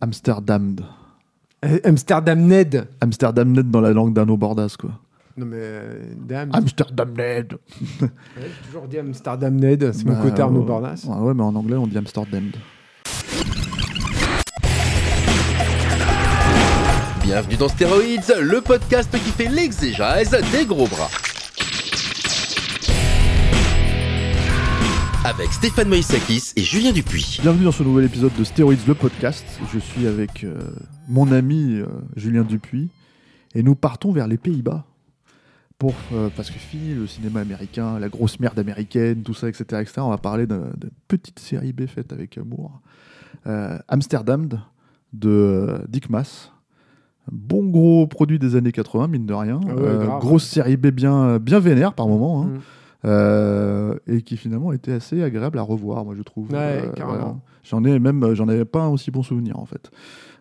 Amsterdam. Euh, Amsterdam Ned. Amsterdam net dans la langue d'Anno Bordas, quoi. Non mais euh, dame. Amsterdam. Ouais, j'ai toujours dit Amsterdam Ned, c'est mon Bah, côté Arnaud ouais. Bordas. Ouais, ouais, mais en anglais, on dit Amsterdam. Bienvenue dans Stéroïdes, le podcast qui fait l'exégèse des gros bras. Avec Stéphane Moïsakis et Julien Dupuis. Bienvenue dans ce nouvel épisode de Steroids, le podcast. Je suis avec euh, mon ami euh, Julien Dupuis et nous partons vers les Pays-Bas. Pour, euh, parce que fini le cinéma américain, la grosse merde américaine, tout ça, etc. etc. on va parler d'un- d'une petite série B faite avec amour. Euh, Amsterdam de euh, Dick Mass. Un Bon gros produit des années 80, mine de rien. Ah ouais, Euh, grosse série B bien, bien vénère par moment. hein. Mm. Euh, et qui finalement était assez agréable à revoir, moi je trouve. Ouais, Euh, carrément. J'en ai même, j'en avais pas un aussi bon souvenir en fait.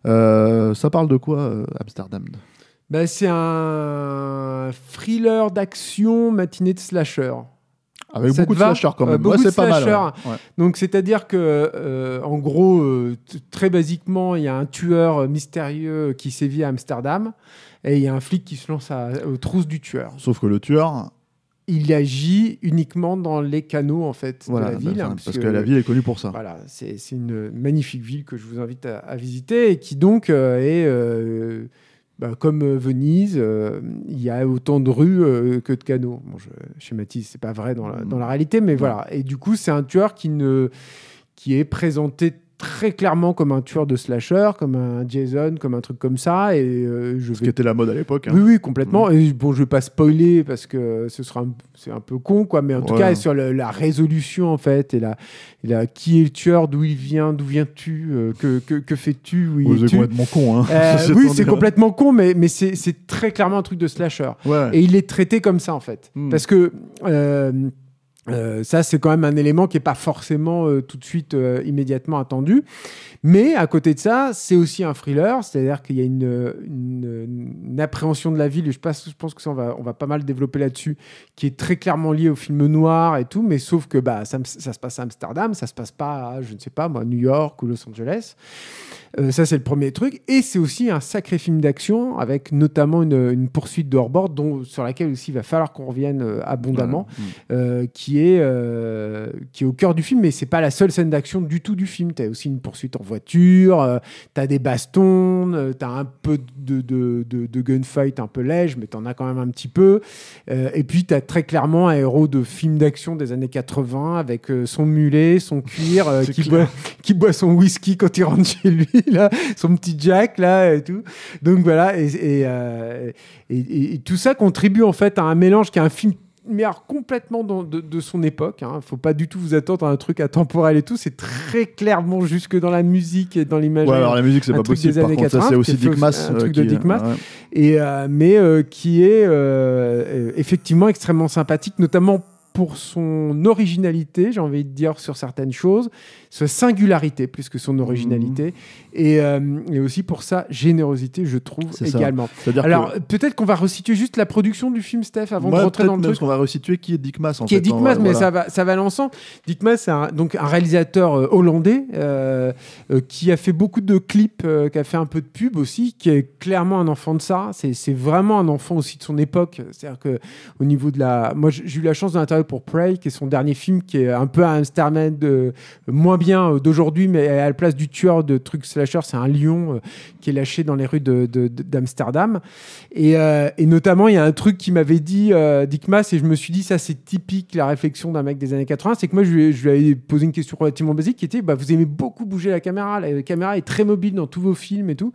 Euh, ça parle de quoi, euh, Amsterdam? Bah, c'est un thriller d'action matinée de slasher. Avec Ça beaucoup de slashers quand Euh, même. beaucoup Ouais, de pas mal. slashers. ouais. Ouais. Donc, c'est-à-dire que, euh, en gros, euh, très basiquement, il y a un tueur euh, mystérieux qui sévit à Amsterdam et il y a un flic qui se lance à- aux trousses du tueur. Sauf que le tueur, Il agit uniquement dans les canaux en fait voilà, de la ville, enfin, hein, parce que la ville est connue pour ça. Voilà, c'est une magnifique ville que je vous invite à, à visiter et qui donc euh, est, euh, bah, comme Venise, euh, il y a autant de rues que de canaux. Bon, je schématise, c'est pas vrai dans la, dans la réalité, mais voilà. Et du coup, c'est un tueur qui, ne, qui est présenté très clairement comme un tueur de slasher, comme un Jason, comme un truc comme ça. Et euh, je Ce qui était la mode à l'époque. hein. oui, oui, complètement. Et bon, je vais pas spoiler parce que ce sera un- c'est un peu con, quoi. Mais en tout cas, sur le- la résolution, en fait, et la, et la- qui est le tueur, d'où il vient, d'où viens-tu, euh, que, que, que fais-tu, où êtes tu complètement con. Hein. Euh, Oui, c'est dit. complètement con, mais, mais c'est c'est très clairement un truc de slasher. Ouais. Et il est traité comme ça, en fait. Hmm. Parce que euh, ça, c'est quand même un élément qui n'est pas forcément euh, tout de suite euh, immédiatement attendu. Mais à côté de ça, c'est aussi un thriller, c'est-à-dire qu'il y a une, une- une appréhension de la ville, et je pense, je pense que ça, on va, on va pas mal développer là-dessus, qui est très clairement liée au film noir et tout, mais sauf que bah, ça, ça se passe à Amsterdam, ça se passe pas à, je ne sais pas, moi, New York ou Los Angeles. Ça, c'est le premier truc. Et c'est aussi un sacré film d'action avec notamment une, une poursuite de hors-bord dont, sur laquelle aussi il va falloir qu'on revienne abondamment, Voilà. euh, qui, est, euh, qui est au cœur du film. Mais c'est pas la seule scène d'action du tout du film. Tu as aussi une poursuite en voiture, tu as des bastons, tu as un peu de, de, de, de gunfight un peu léger, mais tu en as quand même un petit peu. Euh, et puis tu as très clairement un héros de film d'action des années 80 avec euh, son mulet, son cuir, euh, qui boit qui boit son whisky quand il rentre chez lui, là, son petit Jack, là, et tout. Donc voilà, et, et, euh, et- et- et tout ça contribue en fait à un mélange qui est un film mais alors complètement dans- de, de son époque. Hein. Faut pas du tout vous attendre à un truc atemporel et tout. C'est très clairement jusque dans la musique et dans l'image. Ouais, alors la musique, c'est pas possible. Par contre, ça, 80, c'est qui aussi Dick Mass. un euh, truc qui- de Dick Mass. ouais. Et, euh, mais euh, qui est euh, euh, effectivement extrêmement sympathique, notamment pour son originalité, j'ai envie de dire, sur certaines choses, sa singularité plus que son originalité, et, euh, et aussi pour sa générosité, je trouve, également. Alors, que- peut-être qu'on va resituer juste la production du film, Steph, avant de rentrer dans le même truc qu'on va resituer qui est Dick Mass en qui est fait, Dick hein, Maas, mais voilà. ça va, ça va l'ensemble. Dick Maas, c'est un, donc un réalisateur euh, hollandais euh, qui a fait beaucoup de clips, qui a fait un peu de pub aussi, qui est clairement un enfant de ça. C'est c'est vraiment un enfant aussi de son époque. C'est-à-dire que au niveau de la, moi j'ai eu la chance de l'interviewer pour Prey, qui est son dernier film, qui est un peu un de moins bien euh, d'aujourd'hui, mais à la place du tueur de trucs slasher, c'est un lion euh, qui est lâché dans les rues d'Amsterdam. Et, euh, et notamment, il y a un truc qui m'avait dit euh, Dick Maas, et je me suis dit, ça c'est typique la réflexion d'un mec des années 80, c'est que moi je lui, je avais posé une question relativement basique qui était, bah, vous aimez beaucoup bouger la caméra, la caméra est très mobile dans tous vos films et tout.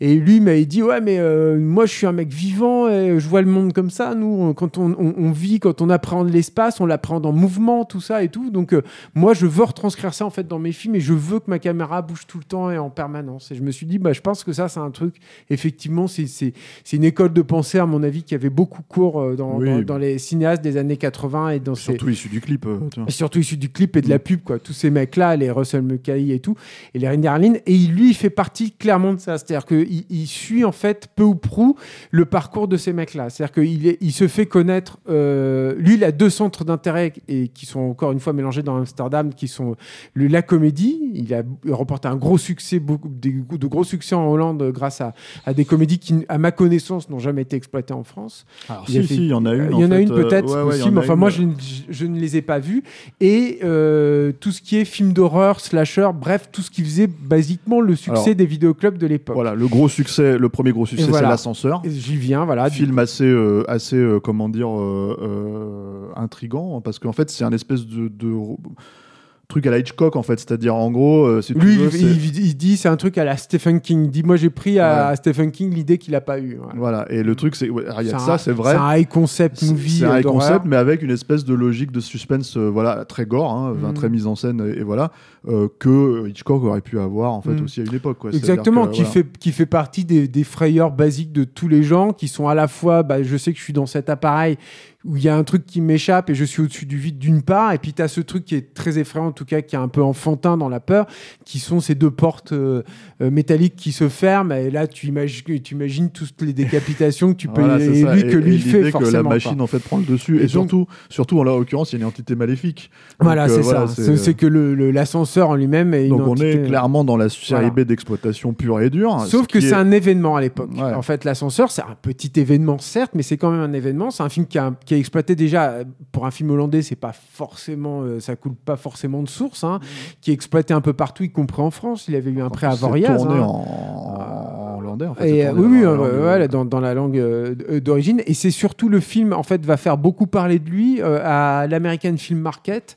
Et lui m'avait dit ouais mais euh, moi je suis un mec vivant et je vois le monde comme ça. Nous quand on, on- on vit, quand on apprend l'espace, on l'apprend en mouvement, tout ça et tout. Donc euh, moi je veux retranscrire ça en fait dans mes films et je veux que ma caméra bouge tout le temps et en permanence. Et je me suis dit bah je pense que ça c'est un truc effectivement c'est une école de pensée à mon avis qui avait beaucoup cours euh, dans, Oui. dans, dans les cinéastes des années 80 et dans ces Surtout issu du clip. tu vois. et surtout issu du clip et de la Mm. pub, quoi. Tous ces mecs-là, les Russell Mulcahy et tout, et les Randy Harlin. Et lui, il fait partie clairement de ça. C'est-à-dire qu'il il suit, en fait, peu ou prou, le parcours de ces mecs-là. C'est-à-dire qu'il il se fait connaître. euh, lui, il a deux centres d'intérêt et qui sont encore une fois mélangés dans Amsterdam, qui sont le, la comédie. Il a remporté un gros succès, beaucoup, des- de gros succès en Hollande grâce à, à des comédies qui, à ma connaissance, n'ont jamais été exploitées en France. Alors, Il a si, fait- si, il y en a une. Il y en a fait, une euh, peut-être ouais, ouais, il en a enfin une. moi je, ne- je ne les ai pas vus. Et euh, tout ce qui est film d'horreur, slasher, bref, tout ce qui faisait basiquement le succès Alors, des vidéoclubs de l'époque. Voilà, le gros succès, le premier gros succès, c'est l'ascenseur. J'y viens, voilà. film assez, euh, assez euh, comment dire, euh, intrigant, parce qu'en fait, c'est un espèce de, de truc à la Hitchcock, en fait. C'est-à-dire, en gros, euh, si tu Lui, veux, il, c'est- il- il dit c'est un truc à la Stephen King. Il dit moi j'ai pris à, Ouais. Stephen King l'idée qu'il a pas eu. Voilà. Voilà, et le truc, c'est. ouais, alors, Il y a de un- ça, c'est vrai. C'est un high concept movie. c'est un euh, high d'horreur. concept, mais avec une espèce de logique de suspense, euh, voilà, très gore, hein, Mm. très mise en scène, et, et voilà, euh, que Hitchcock aurait pu avoir en fait Mm. aussi à une époque. Quoi. Exactement, que, qui, voilà. fait, qui fait partie des, des frayeurs basiques de tous les gens, qui sont à la fois, bah, je sais que je suis dans cet appareil où il y a un truc qui m'échappe et je suis au-dessus du vide d'une part, et puis tu as ce truc qui est très effrayant, en tout cas qui est un peu enfantin dans la peur, qui sont ces deux portes euh, euh, métalliques qui se ferment, et là tu imagines, tu imagines toutes les décapitations que tu peux, Voilà, et lui que et lui fait que forcément. la machine en fait prend le dessus, et, Et donc- surtout, surtout en l'occurrence, il y a une entité maléfique. Voilà, euh, c'est voilà, ça. c'est- que le- le- l'ascenseur en lui-même est une Donc on entité- est clairement dans la série Voilà. B d'exploitation pure et dure. Sauf ce que c'est est- un événement à l'époque. Ouais. En fait, l'ascenseur, c'est un petit événement, certes, mais c'est quand même un événement. C'est un film qui a, qui exploité déjà euh, pour un film hollandais. C'est pas forcément, euh, ça coule pas forcément de source. hein, qui est exploité un peu partout, y compris en France. Il avait eu un prêt à Voriaz. tourné hein. en, en hollandais en fait. Et, euh, tourné oui, oui, dans la euh, langue, ouais, là, dans, dans la langue euh, d- d'origine. Et c'est surtout le film, en fait, va faire beaucoup parler de lui à l'American Film Market,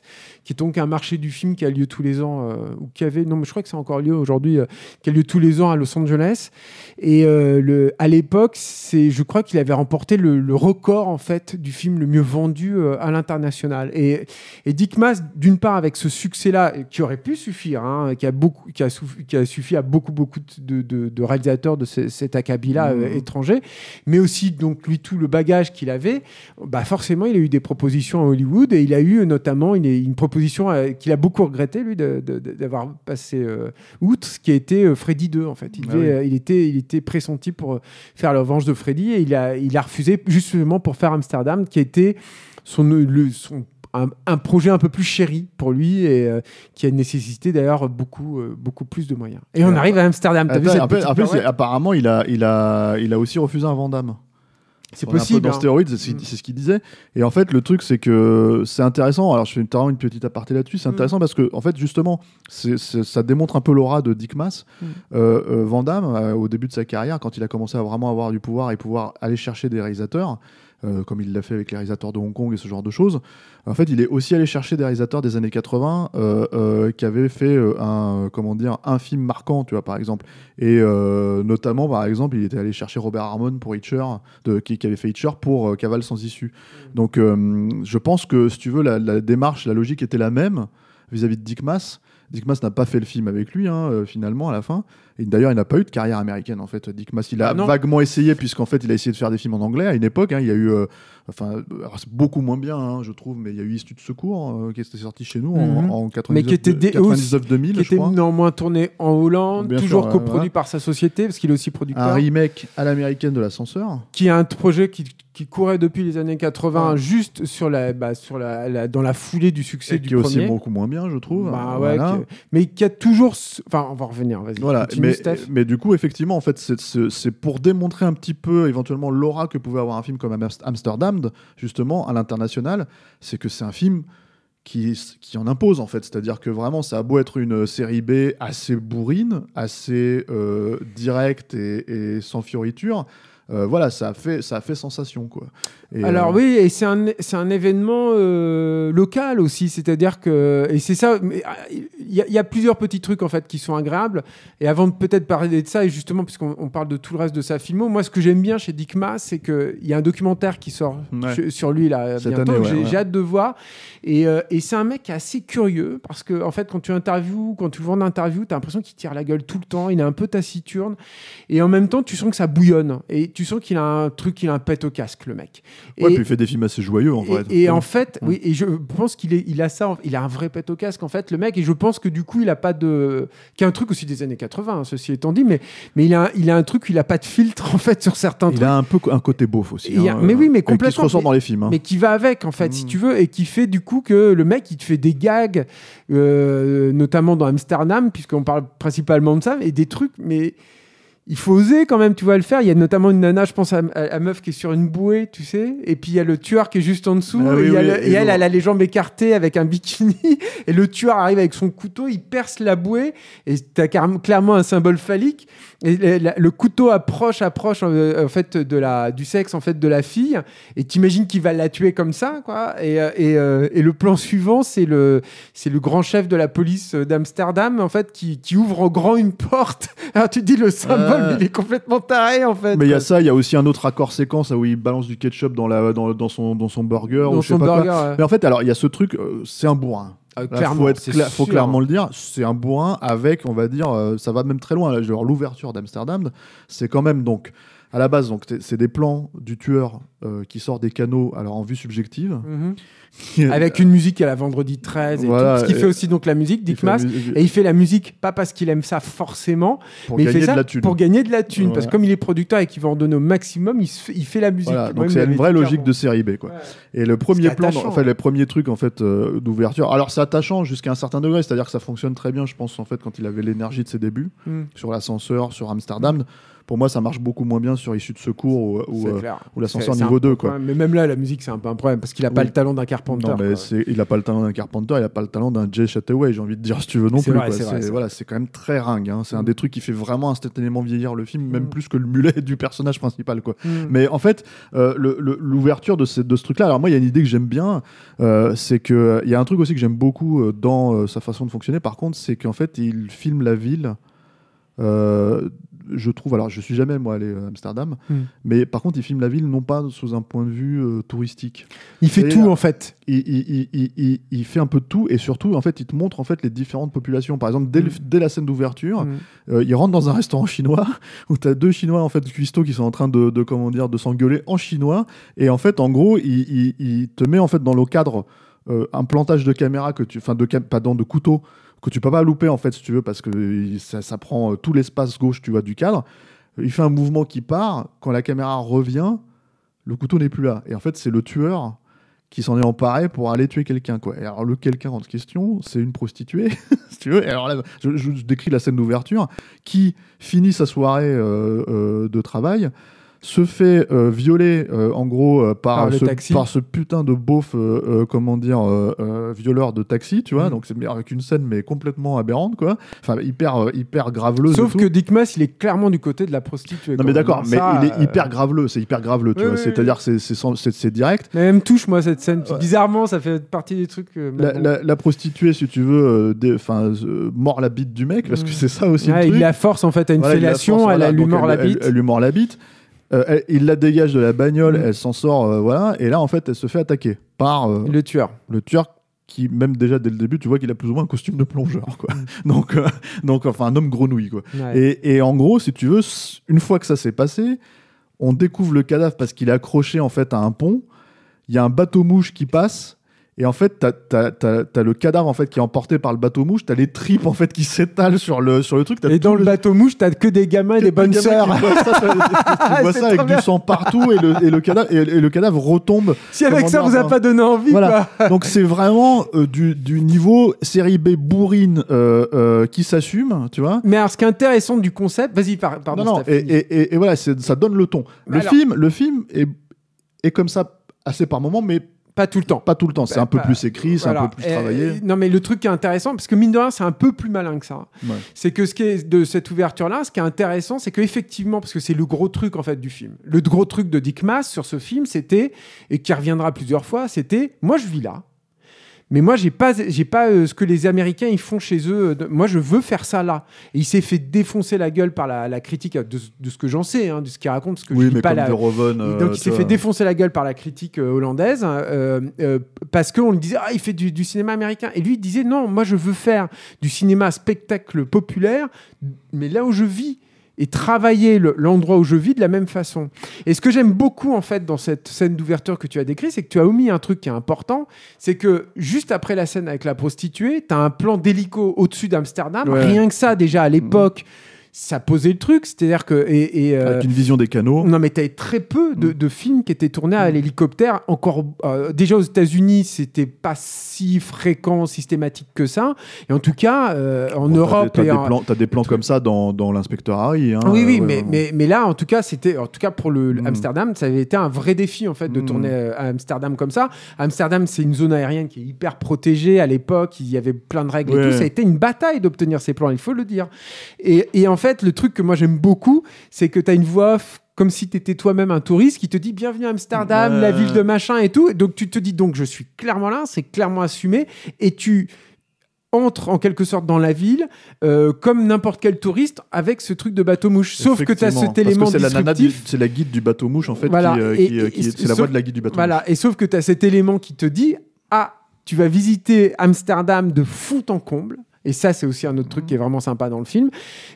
qui est donc un marché du film qui a lieu tous les ans, euh, ou qui avait, non, mais je crois que c'est encore lieu aujourd'hui, euh, qui a lieu tous les ans à Los Angeles. Et euh, le, à l'époque, c'est, je crois qu'il avait remporté le, le record, en fait, du film le mieux vendu à l'international. Et, et Dick Maas, d'une part, avec ce succès-là, qui aurait pu suffire, hein, qui, a beaucoup, qui, a qui a suffi à beaucoup, beaucoup de, de- de réalisateurs de ce- cet acabit-là euh, étranger, mais aussi, donc, lui, tout le bagage qu'il avait, bah, forcément, il a eu des propositions à Hollywood et il a eu notamment une, une proposition euh, qu'il a beaucoup regretté, lui, d'avoir passé euh, outre, ce qui a été euh, Freddy 2, en fait. Il, Ah devait, oui. euh, il, était, il était pressenti pour faire la revanche de Freddy et il a, il a refusé justement pour faire Amsterdam, qui était son, le, son un, un projet un peu plus chéri pour lui et euh, qui a nécessité d'ailleurs beaucoup, euh, beaucoup plus de moyens. Et on Alors, arrive à Amsterdam. T'as vu cette apparemment, il a, il, a, il a aussi refusé un Vandame. C'est est un peu possible. dans hein. stéroïdes, c'est ce qu'il- Mm. c'est ce qu'il disait. Et en fait, le truc, c'est que c'est intéressant. Alors, je fais notamment une petite aparté là-dessus. C'est Mm. intéressant parce que, en fait, justement, ça démontre un peu l'aura de Dick Maas. Mm. Euh, euh, Van Damme, euh, au début de sa carrière, quand il a commencé à vraiment avoir du pouvoir et pouvoir aller chercher des réalisateurs, euh, comme il l'a fait avec les réalisateurs de Hong Kong et ce genre de choses, en fait, il est aussi allé chercher des réalisateurs des années 80 euh, euh, qui avaient fait un, comment dire, un film marquant, tu vois, par exemple. Et notamment, par exemple, il était allé chercher Robert Harmon pour Hitcher, de, qui, qui avait fait Hitcher pour Cavale sans issue. Donc, euh, je pense que, si tu veux, la, la démarche, la logique était la même vis-à-vis de Dick Maas. Dick Maas n'a pas fait le film avec lui, hein, finalement, à la fin. Et d'ailleurs, il n'a pas eu de carrière américaine, en fait. Dick Maas, il a Ah vaguement essayé, puisqu'en fait, il a essayé de faire des films en anglais à une époque. hein. il y a eu, euh, enfin, c'est beaucoup moins bien, hein, je trouve, mais il y a eu Issue de secours, euh, qui était sorti chez nous en- Mhm. en, Mais 99, qui était dé- 99-2000, qui était crois. néanmoins tourné en Hollande, Bien toujours sûr, coproduit voilà. par sa société, parce qu'il est aussi producteur, Un remake à l'américaine de l'ascenseur. qui est un projet qui, qui courait depuis les années 80, Ouais. juste sur la, bah, sur la, la- dans la foulée du succès Et du qui est aussi premier. beaucoup moins bien, je trouve. Bah ouais, qui- mais qui a toujours. Enfin, on va revenir, vas-y. Voilà, continue, mais, Mais du coup, effectivement, en fait, c'est- pour démontrer un petit peu, éventuellement, l'aura que pouvait avoir un film comme Amst- Amsterdam, justement, à l'international, c'est que c'est un film qui, qui en impose, en fait. C'est-à-dire que vraiment, ça a beau être une série B assez bourrine, assez euh, directe et, et sans fioriture, euh, voilà, ça a fait, ça a fait sensation, quoi. Et, Alors euh, oui, et c'est un, un événement euh, local aussi, c'est-à-dire que et c'est ça. ah, Il y, a- il y a plusieurs petits trucs en fait qui sont agréables. Et avant de peut-être parler de ça, et justement puisqu'on on parle de tout le reste de sa filmo, moi ce que j'aime bien chez Dick Maas, c'est que il y a un documentaire qui sort Ouais. sur- sur lui là Cette bientôt. ouais, j'ai ouais. hâte de voir. Et, et c'est un mec qui est assez curieux parce que en fait quand tu interviews, quand tu le vois en interview, t'as l'impression qu'il tire la gueule tout le temps. Il est un peu taciturne et en même temps tu sens que ça bouillonne et tu sens qu'il a un truc, il a un pet au casque le mec. Ouais, Et- puis il fait des films assez joyeux, en vrai. et, et en fait, Mm. oui, et je pense qu'il il a ça, il a un vrai pet au casque en fait, le mec, et je pense que du coup, il a pas de, qui est un truc aussi des années 80, hein, ceci étant dit, mais mais il a, un- il a un truc, il a pas de filtre en fait sur certains Il trucs, a un peu un côté beauf aussi. Il a- hein, mais oui, mais et Qui se complètement, dans les films. hein. mais qui va avec en fait, si Mm. tu veux, et qui fait du coup que le mec, il te fait des gags, euh, notamment dans Amsterdam, puisqu'on parle principalement de ça, et des trucs, mais il faut oser quand même, tu vois, le faire. Il y a notamment une nana, je pense, à, à- à meuf qui est sur une bouée, tu sais, et puis il y a le tueur qui est juste en dessous, Ah oui, et, il y a oui, le- et et elle, elle a les jambes écartées avec un bikini, et le tueur arrive avec son couteau, il perce la bouée, et t'as clairement un symbole phallique, et le, la- le couteau approche, approche euh, en fait de la, du sexe en fait de la fille, et t'imagines qu'il va la tuer comme ça, quoi. Et, euh, et, euh, et le plan suivant, c'est le, c'est le grand chef de la police d'Amsterdam, en fait, qui, qui ouvre en grand une porte. Alors tu te dis le symbole. Mais il est complètement taré, en fait. Mais il y a ça, il y a aussi un autre accord séquence où il balance du ketchup dans, la, dans, dans son, dans son burger. dans ou je sais pas quoi. burger. ouais. Mais en fait, alors, il y a ce truc, euh, c'est un bourrin. Ah, Là, clairement, faut, être clairement le dire, c'est un bourrin avec, on va dire, euh, ça va même très loin. Là, genre l'ouverture d'Amsterdam, c'est quand même donc à la base, donc c'est des plans du tueur euh, qui sort des canaux, alors en vue subjective, Mhm. Avec une musique à la vendredi 13 et Voilà, tout. Ce qui fait aussi donc la musique, Dick musique- Et il fait la musique, pas parce qu'il aime ça forcément, pour mais il fait ça de la thune. pour gagner de la thune. Voilà. Parce que comme il est producteur et qu'il va en donner au maximum, il, se fait, il fait la musique. Voilà, donc c'est une vraie logique clairement. de série B, quoi. Ouais. Et le premier plan, attachant, en fait, les premiers trucs en fait euh, d'ouverture. Alors c'est attachant jusqu'à un certain degré, c'est-à-dire que ça fonctionne très bien, je pense en fait quand il avait l'énergie de ses débuts Mm. sur l'ascenseur, sur Amsterdam. Pour moi, ça marche beaucoup moins bien sur Issue de secours ou, euh, ou l'ascenseur niveau un peu 2, quoi. quand même- Mais même là, la musique, c'est un peu un problème parce qu'il a pas le talent d'un Carpenter. Non, mais il a pas le talent d'un Carpenter, il a pas le talent d'un Jay Chataway, j'ai envie de dire, si tu veux non plus. vrai, quoi. voilà, c'est quand même très ringue. hein. C'est un Mm. des trucs qui fait vraiment instantanément vieillir le film, même Mm. plus que le mulet du personnage principal, quoi. Mm. Mais en fait, euh, l'ouverture de ce, de ce truc-là, alors moi, il y a une idée que j'aime bien, euh, c'est que euh, il y a un truc aussi que j'aime beaucoup dans euh, sa façon de fonctionner. Par contre, c'est qu'en fait, il filme la ville. euh, je trouve, alors je suis jamais moi allé à Amsterdam, Mm. mais par contre, il filme la ville non pas sous un point de vue euh, touristique. Il fait Et, tout euh, en fait. Il, il- il- il- il- il fait un peu de tout et surtout, en fait, il te montre en fait les différentes populations. Par exemple, dès, le- Mm. dès la scène d'ouverture, Mm. euh, il rentre dans un restaurant chinois où tu as deux Chinois en fait cuistots qui sont en train de, de comment dire de s'engueuler en chinois et en fait en gros il, te met en fait dans le cadre euh, un plantage de caméra que tu enfin de cam- pardon de couteau que tu peux pas louper en fait si tu veux parce que ça, prend euh, tout l'espace gauche tu vois du cadre il fait un mouvement qui part quand la caméra revient le couteau n'est plus là et en fait c'est le tueur qui s'en est emparé pour aller tuer quelqu'un quoi. Et alors le quelqu'un en question, c'est une prostituée, si tu veux. Et alors là, je, décris la scène d'ouverture qui finit sa soirée euh, euh, de travail, se fait euh, violer euh, en gros euh, par, Par ce, taxi. par ce putain de beauf, comment dire, violeur de taxi, tu vois. Mhm. Donc c'est avec une scène mais complètement aberrante quoi. Enfin hyper hyper graveleuse. Sauf que Dick Maas, il est clairement du côté de la prostituée. non mais d'accord, mais Ça, il est hyper graveleux, c'est hyper graveleux, tu oui, vois. oui, C'est-à-dire que c'est- c'est direct. Mais elle me touche, moi, cette scène. Ouais. Bizarrement, ça fait partie des trucs. La, bon. la- la prostituée, si tu veux, enfin, mord la bite du mec, parce que Mm. c'est ça aussi Ouais, le il truc. la force en fait à une Voilà, il la fellation, force, elle, voilà, elle lui mord la elle- bite. Elle, lui mord la bite. Euh, elle- il la dégage de la bagnole, Mm. elle s'en sort, euh, voilà. Et là, en fait, elle se fait attaquer par euh, Le tueur. le tueur qui, même déjà dès le début, tu vois qu'il a plus ou moins un costume de plongeur, quoi. donc, euh, donc, enfin, un homme grenouille, quoi. Ouais. Et, et en gros, si tu veux, s- une fois que ça s'est passé, on découvre le cadavre parce qu'il est accroché en fait à un pont. Il y a un bateau mouche qui passe. Et en fait, t'as as, le cadavre en fait qui est emporté par le bateau mouche. T'as les tripes en fait qui s'étalent sur le sur le truc. Et dans le bateau mouche, t'as que des gamins et des bonnes sœurs. ça, tu vois ça avec du sang partout et le, et le cadavre et, et le cadavre retombe. Si avec ça, dire, vous a enfin, pas donné envie, Voilà. quoi. Donc c'est vraiment euh, du, du niveau série B bourrine euh, euh, qui s'assume, tu vois. Mais alors, ce qui est intéressant du concept, vas-y, par- pardon. non, non, et, et, et- voilà, ça donne le ton. Mais Le alors- film, le film est, est comme ça assez par moment, mais Pas tout le temps. Pas tout le temps, c'est Bah, un peu bah, plus écrit, c'est un peu plus Et- travaillé. non, mais le truc qui est intéressant, parce que mine de rien, c'est un peu plus malin que ça. Ouais. C'est que ce qui est de cette ouverture-là, ce qui est intéressant, c'est qu'effectivement, parce que c'est le gros truc en fait du film, le gros truc de Dick Maas sur ce film, c'était, et qui reviendra plusieurs fois, c'était moi je vis là. Mais moi, j'ai pas, j'ai pas euh, ce que les Américains ils font chez eux. Moi, je veux faire ça là. Et il s'est fait défoncer la gueule par la, la critique de, de ce que j'en sais, hein, de ce qu'il raconte, parce que je Oui, lis mais pas comme la, et euh, donc il s'est fait défoncer la gueule par la critique euh, hollandaise hein, euh, euh, parce qu'on lui disait ah il fait du, du cinéma américain et lui il disait non moi je veux faire du cinéma spectacle populaire mais là où je vis et travailler le- l'endroit où je vis de la même façon. Et ce que j'aime beaucoup en fait dans cette scène d'ouverture que tu as décrit, c'est que tu as omis un truc qui est important, c'est que juste après la scène avec la prostituée, tu as un plan d'hélico au-dessus d'Amsterdam. Ouais. Rien que ça déjà à l'époque, ça posait le truc, c'est-à-dire que et, et, euh, Avec une vision des canaux. non, mais tu très peu de, de films qui étaient tournés à l'hélicoptère. Encore, euh, déjà aux États-Unis, c'était pas si fréquent, systématique que ça. Et en tout cas, euh, en Bon, Europe T'as en- des, plans, comme ça dans, dans l'inspecteur Harry. hein, oui, oui, mais, ouais, mais, mais là, en tout cas, c'était, en tout cas pour le, le Mm. Amsterdam, ça avait été un vrai défi en fait de Mm. tourner à Amsterdam comme ça. Amsterdam, c'est une zone aérienne qui est hyper protégée à l'époque. Il y avait plein de règles et tout. Ça a été une bataille d'obtenir ces plans, il faut le dire. Et, et en fait, le truc que moi j'aime beaucoup, c'est que tu as une voix off comme si tu étais toi-même un touriste qui te dit bienvenue à Amsterdam, la ville de machin et tout. Donc tu te dis donc je suis clairement là, c'est clairement assumé et tu entres en quelque sorte dans la ville euh, comme n'importe quel touriste avec ce truc de bateau mouche. Sauf que tu as cet élément c'est la c'est la guide du bateau mouche en fait. Voilà, qui, euh, et- qui, euh, et- qui c'est la voix de la guide du bateau Voilà, et sauf que tu as cet élément qui te dit Ah, tu vas visiter Amsterdam de fond en comble. Et ça, c'est aussi un autre truc qui est vraiment sympa dans le film.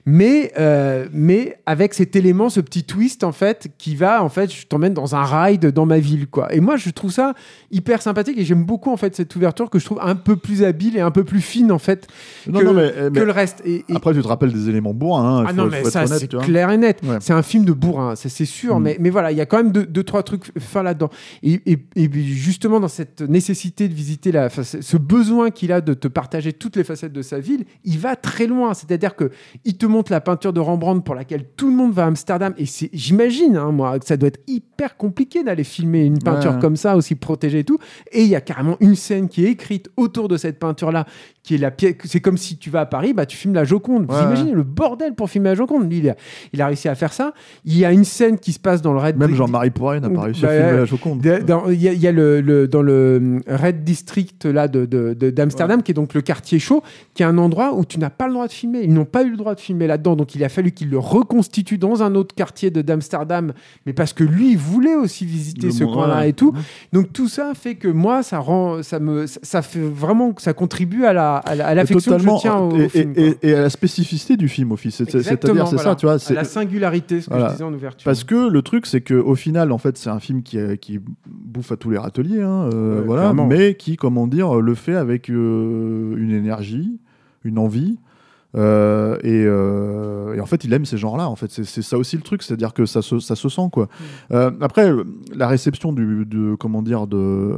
Mais, euh, mais avec cet élément, ce petit twist, en fait, qui va, en fait, je t'emmène dans un ride dans ma ville, quoi. Et moi, je trouve ça hyper sympathique et j'aime beaucoup, en fait, cette ouverture que je trouve un peu plus habile et un peu plus fine, en fait, Non, que, non, mais- que mais le reste. Et, et- Après, tu te rappelles des éléments bourrins. hein, ah non, mais ça, c'est clair et net. Ouais. C'est un film de bourrin, ça, c'est sûr. Mm. Mais, mais voilà, il y a quand même deux, deux trois trucs fins là-dedans. Et, et- justement, dans cette nécessité de visiter, la, ce besoin qu'il a de te partager toutes les facettes de sa ville, il va très loin. C'est-à-dire que il te montre la peinture de Rembrandt pour laquelle tout le monde va à Amsterdam. Et c'est- j'imagine, hein, moi, que ça doit être hyper compliqué d'aller filmer une peinture Ouais. comme ça, aussi protégée et tout. Et il y a carrément une scène qui est écrite autour de cette peinture-là, qui est la pièce. C'est comme si tu vas à Paris, bah, tu filmes la Joconde. Vous Ouais. imaginez le bordel pour filmer la Joconde. Lui, il a, il a réussi à faire ça. Il y a une scène qui se passe dans le Red Même Jean-Marie Poiret n'a pas réussi Bah, à filmer ouais. la Joconde. de- dans- Il y a, il y a le, le- dans le Red District là de, d'Amsterdam, qui est donc le quartier chaud, qui est un endroit où tu n'as pas le droit de filmer. Ils n'ont pas eu le droit de filmer là-dedans, donc il a fallu qu'ils le reconstituent dans un autre quartier de d'Amsterdam, mais parce que lui, il voulait aussi visiter Le ce coin-là et tout. Donc tout ça fait que moi, ça rend, ça me, ça- fait vraiment ça contribue à la, à la- à l'affection que je tiens au, et, au film. et- à la spécificité du film, au fil. C'est- c'est- Exactement, C'est-à-dire, c'est ça, tu vois. À c'est- la singularité, ce que Voilà. je disais en ouverture. Parce que le truc, c'est que au final, en fait, c'est un film qui, euh, qui bouffe à tous les râteliers, hein, euh, Ouais, voilà, clairement. mais qui, comment dire, le fait avec euh, une énergie, une envie. euh, et, euh, et en fait, il aime ces genres-là. En fait, c'est ça aussi le truc, c'est-à-dire que ça se, ça se sent quoi. Euh, après, la réception du, de comment dire de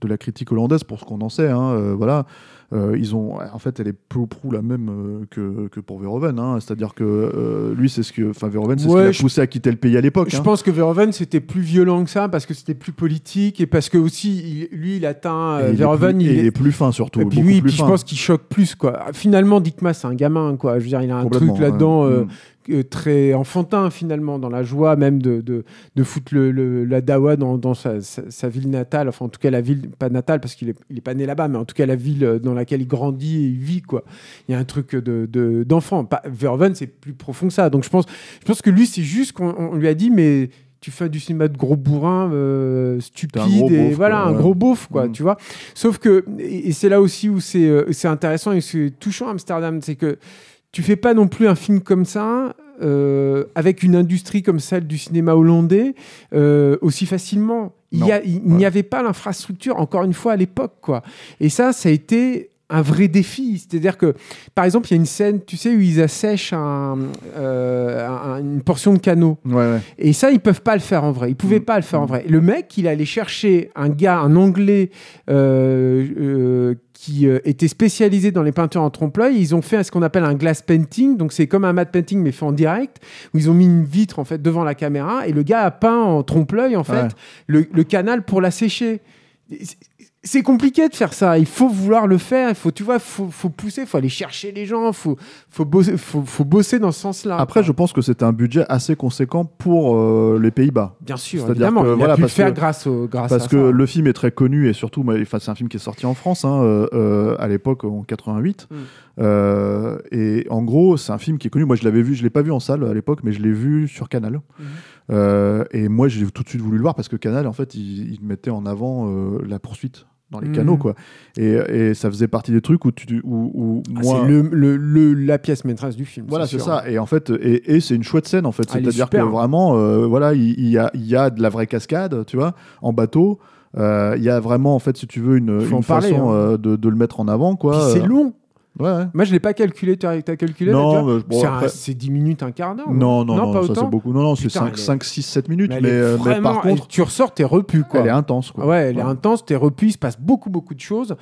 de la critique hollandaise, pour ce qu'on en sait, hein, euh, voilà. Euh, ils ont, en fait, elle est peu ou prou la même euh, que, que pour Verhoeven. hein. C'est-à-dire que euh, lui, c'est ce que, enfin, Verhoeven, c'est ce qui l'a poussé à quitter le pays à l'époque. Je hein. pense que Verhoeven c'était plus violent que ça parce que c'était plus politique et parce que aussi il- lui il atteint Et il est Verhoeven plus- et il il est est plus fin surtout. et puis oui, plus puis je pense qu'il choque plus quoi. Finalement, Dick Maas c'est un gamin quoi. Je veux dire, il a un truc là-dedans ouais. Euh, très enfantin finalement dans la joie même de, de, de foutre le, le- la dawa dans, dans sa, sa- sa ville natale. Enfin en tout cas la ville pas natale parce qu'il est, il est pas né là-bas, mais en tout cas la ville euh, dans laquelle il grandit et il vit quoi. Il y a un truc de de- d'enfant. Verhoeven c'est plus profond que ça. Donc je pense je pense que lui c'est juste qu'on on lui a dit mais tu fais du cinéma de gros bourrin euh, stupide gros et beauf, voilà quoi, un gros beauf quoi Mm. tu vois sauf que et, et c'est là aussi où c'est euh, c'est intéressant et c'est touchant à Amsterdam c'est que tu fais pas non plus un film comme ça euh, avec une industrie comme celle du cinéma hollandais euh, aussi facilement. Il n'y Ouais. avait pas l'infrastructure encore une fois à l'époque quoi. Et ça ça a été un vrai défi. C'est-à-dire que, par exemple, il y a une scène, tu sais, où ils assèchent un, euh, un- une portion de canot. Ouais, ouais. Et ça, ils peuvent pas le faire en vrai. Ils pouvaient pas le faire en vrai. Le mec, il allait chercher un gars, un Anglais euh, euh, qui était spécialisé dans les peintures en trompe-l'œil. Ils ont fait ce qu'on appelle un glass painting. Donc c'est comme un matte painting mais fait en direct, où ils ont mis une vitre en fait devant la caméra et le gars a peint en trompe-l'œil en fait Ouais. le, le canal pour la sécher. C'est- C'est compliqué de faire ça. Il faut vouloir le faire. Il faut, tu vois, faut, faut pousser, faut aller chercher les gens, faut, faut bosser, faut, faut bosser dans ce sens-là. Après, quoi. je pense que c'était un budget assez conséquent pour euh, les Pays-Bas. Bien sûr, évidemment. que, il voilà, a pu le faire que- grâce, au, grâce Parce à que ça. le film est très connu et surtout, enfin, c'est un film qui est sorti en France hein, euh, euh, à l'époque en 88. Mm. Et en gros, c'est un film qui est connu. Moi, je l'avais vu, je l'ai pas vu en salle à l'époque, mais je l'ai vu sur Canal. Euh, et moi, j'ai tout de suite voulu le voir parce que Canal, en fait, il, il mettait en avant la poursuite dans les Mhm. canaux, quoi. Et, et ça faisait partie des trucs où tu, où, où Ah, moi, c'est le, le- le- la pièce maîtresse du film. voilà, c'est ça. Et en fait, et, et c'est une chouette scène en fait. Ah, C'est-à-dire que vraiment, euh, voilà, il, il y, a, y a de la vraie cascade, tu vois, en bateau. Euh, Il y a vraiment, en fait, si tu veux, une, parler, façon hein. euh, de, de le mettre en avant, quoi. C'est long. Ouais, ouais. Moi, je l'ai pas calculé. Tu as, calculé Non, mais bon, C'est un- après- C'est 10 minutes, un quart d'heure. Non, non, non, pas ça c'est beaucoup. Non, non, c'est Putain, 5, elle est- 5, 6, 7 minutes. Mais, Mais, est euh, mais vraiment- par contre, tu ressors, t'es repu, quoi. elle est intense, quoi. Ouais, elle est Ouais. intense, t'es repu, il se passe beaucoup, beaucoup de choses.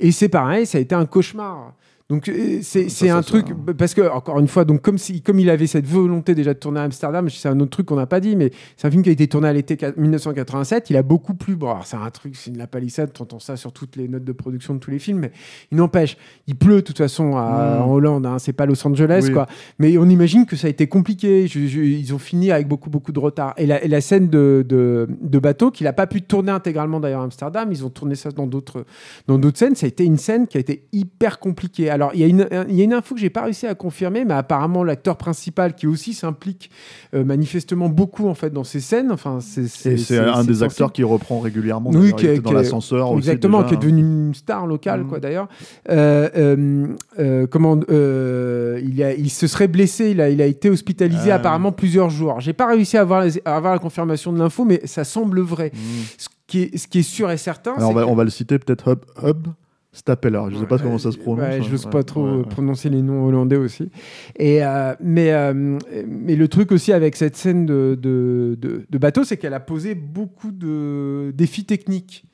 Et c'est pareil, ça a été un cauchemar. Donc euh, c'est un ça- truc parce que encore une fois donc comme si comme il avait cette volonté déjà de tourner à Amsterdam c'est un autre truc qu'on n'a pas dit mais c'est un film qui a été tourné à l'été 4- 1987 il a beaucoup plu. Bon c'est un truc c'est une la palissade t'entends ça sur toutes les notes de production de tous les films mais il n'empêche il pleut de toute façon à- Mm. en Hollande hein, c'est pas Los Angeles Oui. quoi. Mais on imagine que ça a été compliqué. Je- je- ils ont fini avec beaucoup beaucoup de retard. Et la, et la scène de, de, de bateau qu'il a pas pu tourner intégralement d'ailleurs à Amsterdam ils ont tourné ça dans d'autres dans d'autres scènes, ça a été une scène qui a été hyper compliquée. Alors, il y, a une- il y a une info que j'ai pas réussi à confirmer, mais apparemment, l'acteur principal qui aussi s'implique euh, manifestement beaucoup en fait dans ces scènes. Enfin, c'est Et c'est un des acteurs qui reprend régulièrement. Oui, qui était dans l'ascenseur aussi. Exactement, déjà. qui est devenu une star locale, quoi, d'ailleurs. Euh, euh, euh, comment, euh, il, a, il se serait blessé, il a, il a été hospitalisé apparemment plusieurs jours. J'ai pas réussi à avoir, les- à avoir la confirmation de l'info, mais ça semble vrai. Mhm. Ce, qui est, ce qui est sûr et certain, Alors, on, c'est va, que- on va le citer peut-être Hub, Hub Stapeller. Je sais pas comment ça se prononce. Ouais, hein. j'ose pas trop Ouais, euh, prononcer les noms hollandais aussi. Et, euh, mais, euh, mais le truc aussi avec cette scène de, de, de- de bateau, c'est qu'elle a posé beaucoup de défis techniques.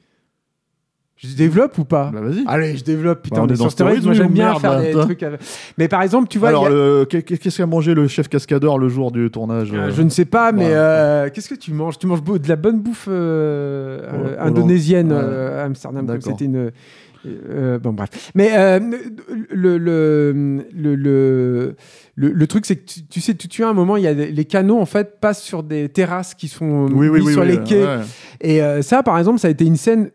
Je développe ou pas? Bah, vas-y. Allez, je développe. Putain, Bah, on mais est dans stéroïdes, moi j'aime bien merde, faire des trucs. avec- Mais par exemple, tu vois, Alors, a- le- qu'est-ce qu'a mangé le chef cascadeur le jour du tournage Euh, je ne sais pas, mais Ouais. euh, qu'est-ce que tu manges? Tu manges de la bonne bouffe euh, indonésienne Ouais. à Amsterdam. C'était une. Euh, bon, bref. Mais euh, le, le, le, le, truc, c'est que tu, tu sais, tu, tu as un moment, il y a des- les canaux en fait passent sur des terrasses qui sont Oui, oui, oui. sur oui, les quais. ouais. Et euh, ça, par exemple, ça a été une scène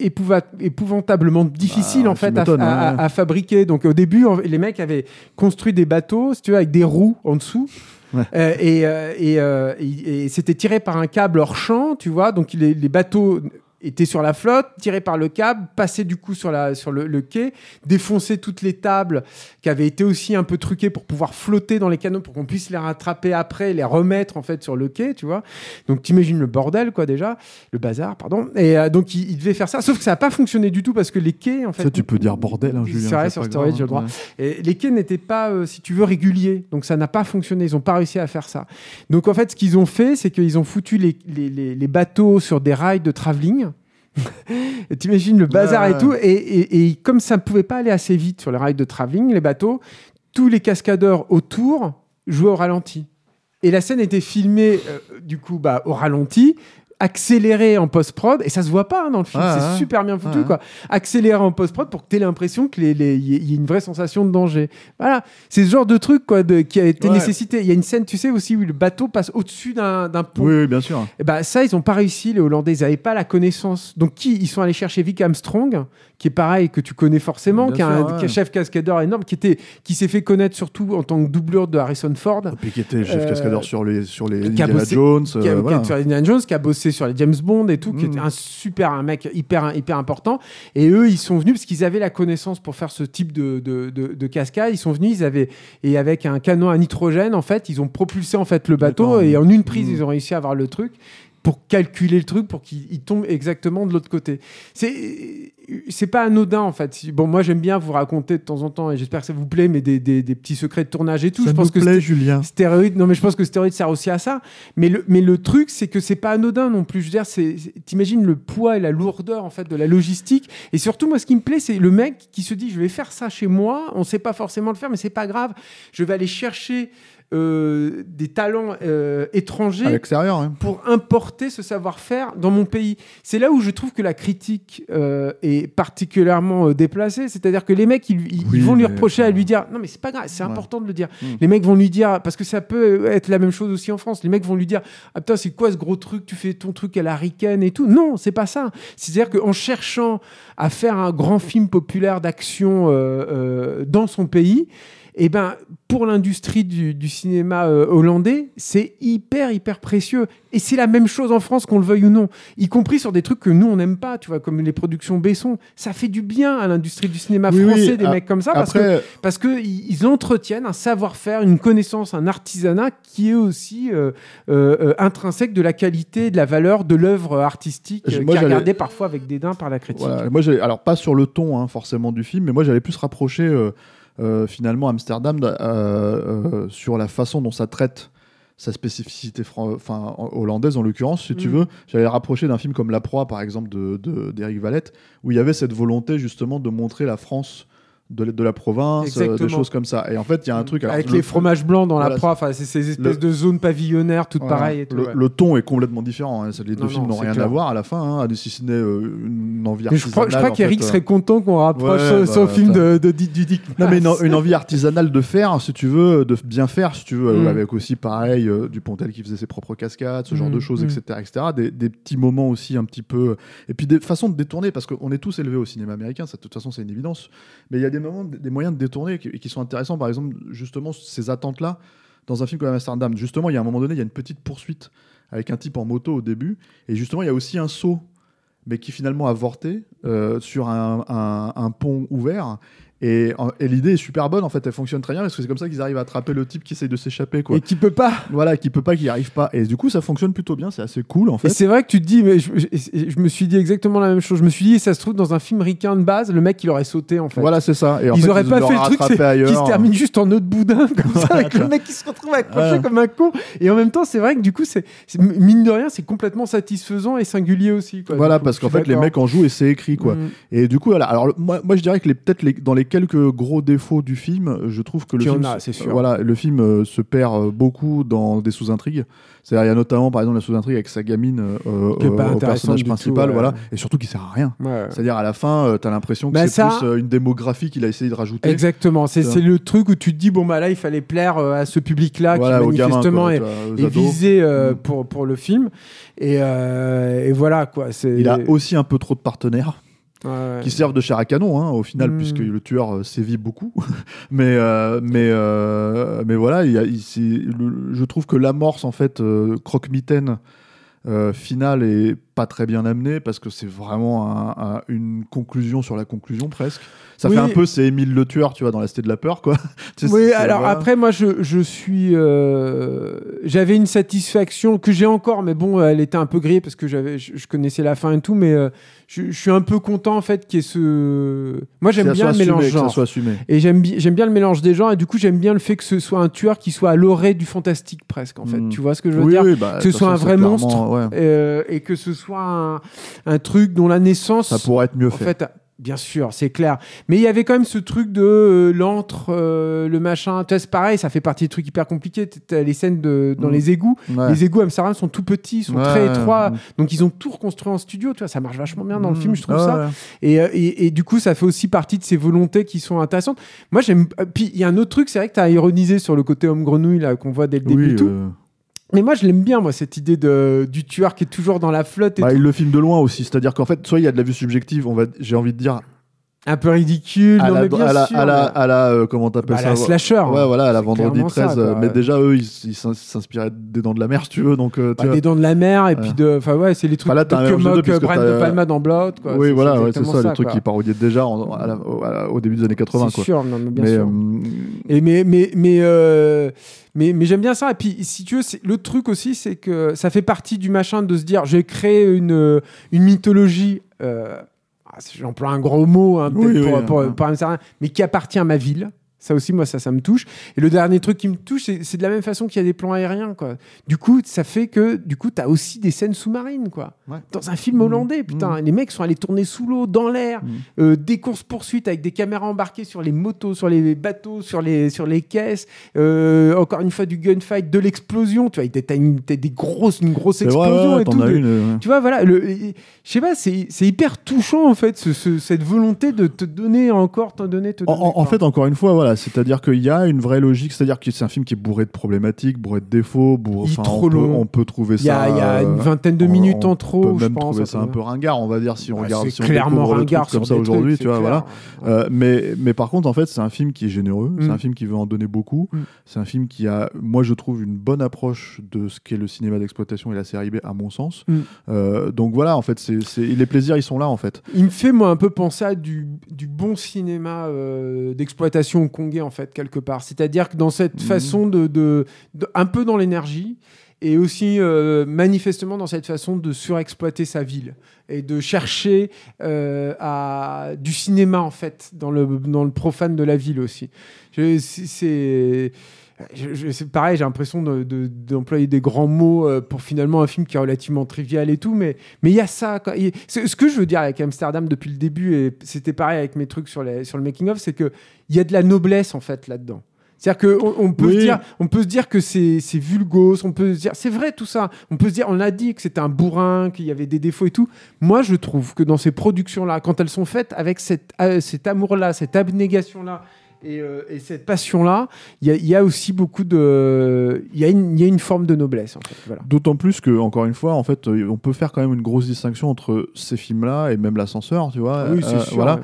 épouva- épouvantablement difficile Bah, en fait à, m'étonnes, à- fabriquer. Donc au début, les mecs avaient construit des bateaux, si tu veux, avec des roues en dessous. Ouais. Euh, et euh, et, euh, et- et c'était tiré par un câble hors champ, tu vois. Donc les, les bateaux étaient sur la flotte, tirés par le câble, passaient du coup sur, la, sur le, le quai, défonçaient toutes les tables qui avaient été aussi un peu truquées pour pouvoir flotter dans les canaux pour qu'on puisse les rattraper après, les remettre en fait sur le quai, tu vois. Donc t'imagines le bordel quoi déjà, le bazar pardon. Et euh, donc il, il devait faire ça, sauf que ça n'a pas fonctionné du tout parce que les quais en fait. Ça, tu peux dire bordel, hein, Julien. C'est vrai sur grave, j'ai le droit. ouais. Et les quais n'étaient pas, euh, si tu veux, réguliers. Donc ça n'a pas fonctionné. Ils n'ont pas réussi à faire ça. Donc en fait, ce qu'ils ont fait, c'est qu'ils ont foutu les, les- les- les bateaux sur des rails de travelling. T'imagines le bazar Ouais, et ouais. tout. Et, et- et comme ça ne pouvait pas aller assez vite sur les rails de travelling, les bateaux, tous les cascadeurs autour jouaient au ralenti. Et la scène était filmée, euh, du coup, bah, au ralenti, accélérée en post-prod, et ça se voit pas hein, dans le film, c'est super bien foutu, quoi. Accéléré en post-prod pour que tu aies l'impression qu'il y, ait une vraie sensation de danger. Voilà, c'est ce genre de truc quoi, de- qui a été Ouais. nécessité. Il y a une scène, tu sais, aussi où le bateau passe au-dessus d'un d'un pont. Oui, oui, bien sûr. Et ben ça, ils n'ont pas réussi, les Hollandais, ils n'avaient pas la connaissance. Donc qui? Ils sont allés chercher Vic Armstrong, qui est pareil, que tu connais forcément, Bien qui est un ouais. chef cascadeur énorme, qui, était, qui s'est fait connaître surtout en tant que doublure de Harrison Ford. Et puis qui était chef Euh, cascadeur sur les, sur les Indiana bossé- Jones. qui a, euh, voilà. sur Indiana Jones, qui a bossé sur les James Bond et tout, qui Mm. est un super, un mec hyper, hyper important. Et eux, ils sont venus parce qu'ils avaient la connaissance pour faire ce type de, de, de- de cascade. Ils sont venus, ils avaient, et avec un canon à nitrogène, en fait, ils ont propulsé en fait le bateau et en une prise, Mm. ils ont réussi à avoir le truc. Pour calculer le truc pour qu'il il tombe exactement de l'autre côté. C'est c'est pas anodin en fait. Bon, moi j'aime bien vous raconter de temps en temps et j'espère que ça vous plaît, mais des, des- des petits secrets de tournage et tout. Ça je nous pense que plaît, Julien. stéroïde, non mais je pense que stéroïde sert aussi à ça. Mais le, mais le truc, c'est que c'est pas anodin non plus. Je veux dire, c'est- t'imagines le poids et la lourdeur en fait de la logistique. Et surtout, moi, ce qui me plaît, c'est le mec qui se dit, je vais faire ça chez moi. On sait pas forcément le faire, mais c'est pas grave. Je vais aller chercher euh, des talents euh, étrangers hein. pour importer ce savoir-faire dans mon pays. C'est là où je trouve que la critique euh, est particulièrement euh, déplacée. C'est-à-dire que les mecs, ils, ils- Oui, ils vont lui reprocher à lui dire non mais c'est pas grave, c'est Ouais. important de le dire. Mm. Les mecs vont lui dire parce que ça peut être la même chose aussi en France. Les mecs vont lui dire ah putain c'est quoi ce gros truc Tu fais ton truc à la ricaine et tout? Non, c'est pas ça. C'est-à-dire qu'en cherchant à faire un grand film populaire d'action dans son pays. Et ben, pour l'industrie du, du cinéma euh, hollandais, c'est hyper, hyper précieux. Et c'est la même chose en France, qu'on le veuille ou non. Y compris sur des trucs que nous, on n'aime pas, tu vois, comme les productions Besson. Ça fait du bien à l'industrie du cinéma Oui, français, oui, des mecs comme ça, parce parce que ils entretiennent un savoir-faire, une connaissance, un artisanat qui est aussi euh, euh, intrinsèque de la qualité, de la valeur de l'œuvre artistique, qui est regardée parfois avec dédain par la critique. Voilà, moi, alors pas sur le ton hein, forcément du film, mais moi j'allais plus rapprocher finalement Amsterdam euh, euh, sur la façon dont ça traite sa spécificité enfin hollandaise en l'occurrence, si tu Mm. veux. J'allais rapprocher d'un film comme La Proie par exemple de de- d'Éric Valette, où il y avait cette volonté justement de montrer la France de, la- de la province, euh, des choses comme ça. Et en fait, il y a un truc alors, avec le- les fromages blancs dans Voilà, la enfin, c'est ces espèces le- de zones pavillonnaires toutes pareilles et tout. le, ouais. le ton est complètement différent. hein. Les deux Non, films non, n'ont rien clair. à voir à la fin, hein, si ce n'est euh, une envie Mais je crois, je artisanale, crois qu'Eric fait, euh. serait content qu'on rapproche Ouais, son, bah, film de, de, du Dick Non, mais une, une envie artisanale de faire, si tu veux, de bien faire, si tu veux, Mm. avec aussi pareil, euh, Dupontel qui faisait ses propres cascades, ce genre Mm, de choses, mm. etc. etc. Des, des petits moments aussi un petit peu. Et puis des façons de détourner, parce qu'on est tous élevés au cinéma américain, ça, de toute façon c'est une évidence. Mais il y a des des moyens de détourner qui, qui sont intéressants, par exemple, justement, ces attentes-là, dans un film comme Amsterdam. Justement, il y a un moment donné, il y a une petite poursuite avec un type en moto au début, et justement, il y a aussi un saut mais qui finalement avorté euh, sur un pont ouvert. Et, et l'idée est super bonne, en fait, elle fonctionne très bien parce que c'est comme ça qu'ils arrivent à attraper le type qui essaye de s'échapper, quoi. Et qui peut pas. Voilà, qui peut pas, qui arrive pas. Et du coup, ça fonctionne plutôt bien, c'est assez cool, en Et fait. c'est vrai que tu te dis, mais je, je- je me suis dit exactement la même chose. Je me suis dit, ça se trouve dans un film ricain de base, le mec il aurait sauté en fait. Voilà, c'est ça. Et en ils fait, auraient pas l'auraient fait le truc qui se termine juste en autre boudin comme ça avec le mec qui se retrouve accroché Ouais. comme un con et en même temps c'est vrai que du coup c'est mine de rien c'est complètement satisfaisant et singulier aussi quoi, Voilà, coup. parce qu'en fait, les mecs en jouent et c'est écrit, quoi. Mm. Et du coup, voilà. Alors, moi, moi je dirais que les- peut-être les- dans les quelques gros défauts du film, je trouve que le film, a, se- c'est sûr. voilà, le film euh, se perd euh, beaucoup dans des sous-intrigues. C'est-à-dire, il y a notamment, par exemple, la sous-intrigue avec sa gamine euh, euh, au personnage tout, principal, ouais. et surtout qui sert à rien. Ouais. C'est-à-dire, à la fin, euh, t'as l'impression que Bah, c'est ça- plus euh, une démographie qu'il a essayé de rajouter. Exactement, c'est le truc où tu te dis bon bah là il fallait plaire à ce public-là Voilà, qui gamins, manifestement quoi, est, tu visé Mm. pour pour le film et, et voilà quoi. Il a aussi un peu trop de partenaires. Ouais, qui servent de chair à canon hein, au final Mm. puisque le tueur euh, sévit beaucoup. Mais euh, mais euh, mais voilà y a, le- je trouve que l'amorce en fait croque-mitaine euh, finale est pas très bien amenée parce que c'est vraiment un- un- une conclusion sur la conclusion presque ça Oui. fait un peu c'est Émile le tueur tu vois dans la cité de la peur quoi Tu sais, Oui, alors après, moi, je, je suis. euh, j'avais une satisfaction que j'ai encore, mais bon, elle était un peu grillée parce que j'avais, je, je connaissais la fin et tout, mais euh, je, je suis un peu content en fait qu'il y ait ce. Moi, j'aime bien le mélange assumé, genre. soit assumé Et j'aime, j'aime bien le mélange des genres, et du coup, j'aime bien le fait que ce soit un tueur qui soit à l'orée du fantastique presque, en fait. Mm. Tu vois ce que je veux oui, dire? oui, bah, Que ce soit un vrai monstre, ouais. Euh, Et que ce soit un, un truc dont la naissance. ça pourrait être mieux En fait fait, bien sûr, c'est clair. Mais il y avait quand même ce truc de euh, l'antre, euh, le machin. Tu vois, c'est pareil, ça fait partie des trucs hyper compliqués. T'as les scènes de, dans Mm. les égouts. Ouais. Les égouts à Amsterdam sont tout petits, ils sont Ouais, très étroits. Donc ils ont tout reconstruit en studio. Tu vois, ça marche vachement bien dans le Mm. film, je trouve ça. Et, euh, et, et du coup, ça fait aussi partie de ces volontés qui sont intéressantes. Moi, j'aime. Puis il y a un autre truc, c'est vrai que tu as ironisé sur le côté homme grenouille là qu'on voit dès le début. oui tout. euh, Mais moi, je l'aime bien, moi, cette idée de, du tueur qui est toujours dans la flotte. Et Bah, tout. il le filme de loin aussi, c'est-à-dire qu'en fait, soit il y a de la vue subjective, on va, j'ai envie de dire, un peu ridicule. à non, la, mais bien à la, sûr, à la, à euh, comment t'appelles Bah, ça la slasher. Ouais, voilà, à la vendredi clairement ça, 13. euh, mais déjà, eux, ils ils s'ins- s'inspiraient des dents de la mer, si tu veux. Donc, euh, Bah, des dents de la mer et Ouais. puis de enfin ouais c'est les trucs Enfin, là, un que moque Brian de Palma dans Blood quoi oui, voilà, ouais, c'est ça, les trucs qui parodiaient déjà en- à au, à- début des années 80. c'est sûr non, mais bien mais, sûr Et mais mais mais euh, mais, mais j'aime bien ça et puis si tu veux le truc aussi c'est que ça fait partie du machin de se dire je vais créer une une mythologie euh, j'emploie un gros mot hein, peut-être Oui, pour, pour- hein. pour un certain mais qui appartient à ma ville ça aussi moi ça ça me touche et le dernier truc qui me touche c'est c'est de la même façon qu'il y a des plans aériens quoi du coup ça fait que du coup t'as aussi des scènes sous-marines quoi Ouais. dans un film hollandais putain les mecs sont allés tourner sous l'eau dans l'air Mm. euh, des courses poursuites avec des caméras embarquées sur les motos, sur les bateaux, sur les sur les caisses. euh, encore une fois du gunfight, de l'explosion. Tu vois, t'as des grosses une grosse c'est vrai, explosion ouais, et tout. de- une. euh, Tu vois, voilà, je sais pas, c'est c'est hyper touchant en fait, ce- ce- cette volonté de te donner encore, t'en donner, te En, donner. en- fait, encore une fois, voilà, c'est-à-dire qu'il y a une vraie logique, c'est-à-dire que c'est un film qui est bourré de problématiques, bourré de défauts, bourré. Il est trop on peut, long. on peut trouver il y a, ça. il y a euh, une vingtaine de on- minutes on en trop, peut je pense. trouver ça un peu ringard, on va dire, si on Ouais, regarde, c'est si on clairement ringard comme ça aujourd'hui, tu vois, c'est voilà. Euh, mais, mais par contre, en fait, c'est un film qui est généreux, c'est Mm. un film qui veut en donner beaucoup, Mm. c'est un film qui a, moi je trouve, une bonne approche de ce qu'est le cinéma d'exploitation et la série B, à mon sens. Mm. Euh, donc voilà, en fait, c'est c'est- les plaisirs, ils sont là, en fait. Il me fait moi un peu penser à du, du bon cinéma euh, d'exploitation hongkongais en fait quelque part. C'est-à-dire que dans cette Mhm. façon de, de- de- un peu dans l'énergie et aussi euh, manifestement dans cette façon de surexploiter sa ville et de chercher euh, à du cinéma en fait dans le dans le profane de la ville aussi. C'est je- je- c'est pareil, j'ai l'impression de- de- d'employer des grands mots euh, pour finalement un film qui est relativement trivial et tout, mais mais il y a ça. quoi. Il- c'est- Ce que je veux dire avec Amsterdam depuis le début, et c'était pareil avec mes trucs sur, les, sur le making-of, c'est qu'il y a de la noblesse en fait là-dedans. C'est-à-dire qu'on on peut, Oui. se dire- on peut se dire que c'est c'est vulgose, on peut se dire, c'est vrai tout ça. On peut se dire, on a dit que c'était un bourrin, qu'il y avait des défauts et tout. Moi, je trouve que dans ces productions-là, quand elles sont faites avec cette, euh, cet amour-là, cette abnégation-là, et, euh, et cette passion-là, il y, a- il y a aussi beaucoup de. Il y, a une- il y a une forme de noblesse, en fait. Voilà. D'autant plus que, encore une fois, en fait, euh, on peut faire quand même une grosse distinction entre ces films-là et même l'ascenseur, tu vois. oui, c'est Euh, sûr. Voilà. ouais.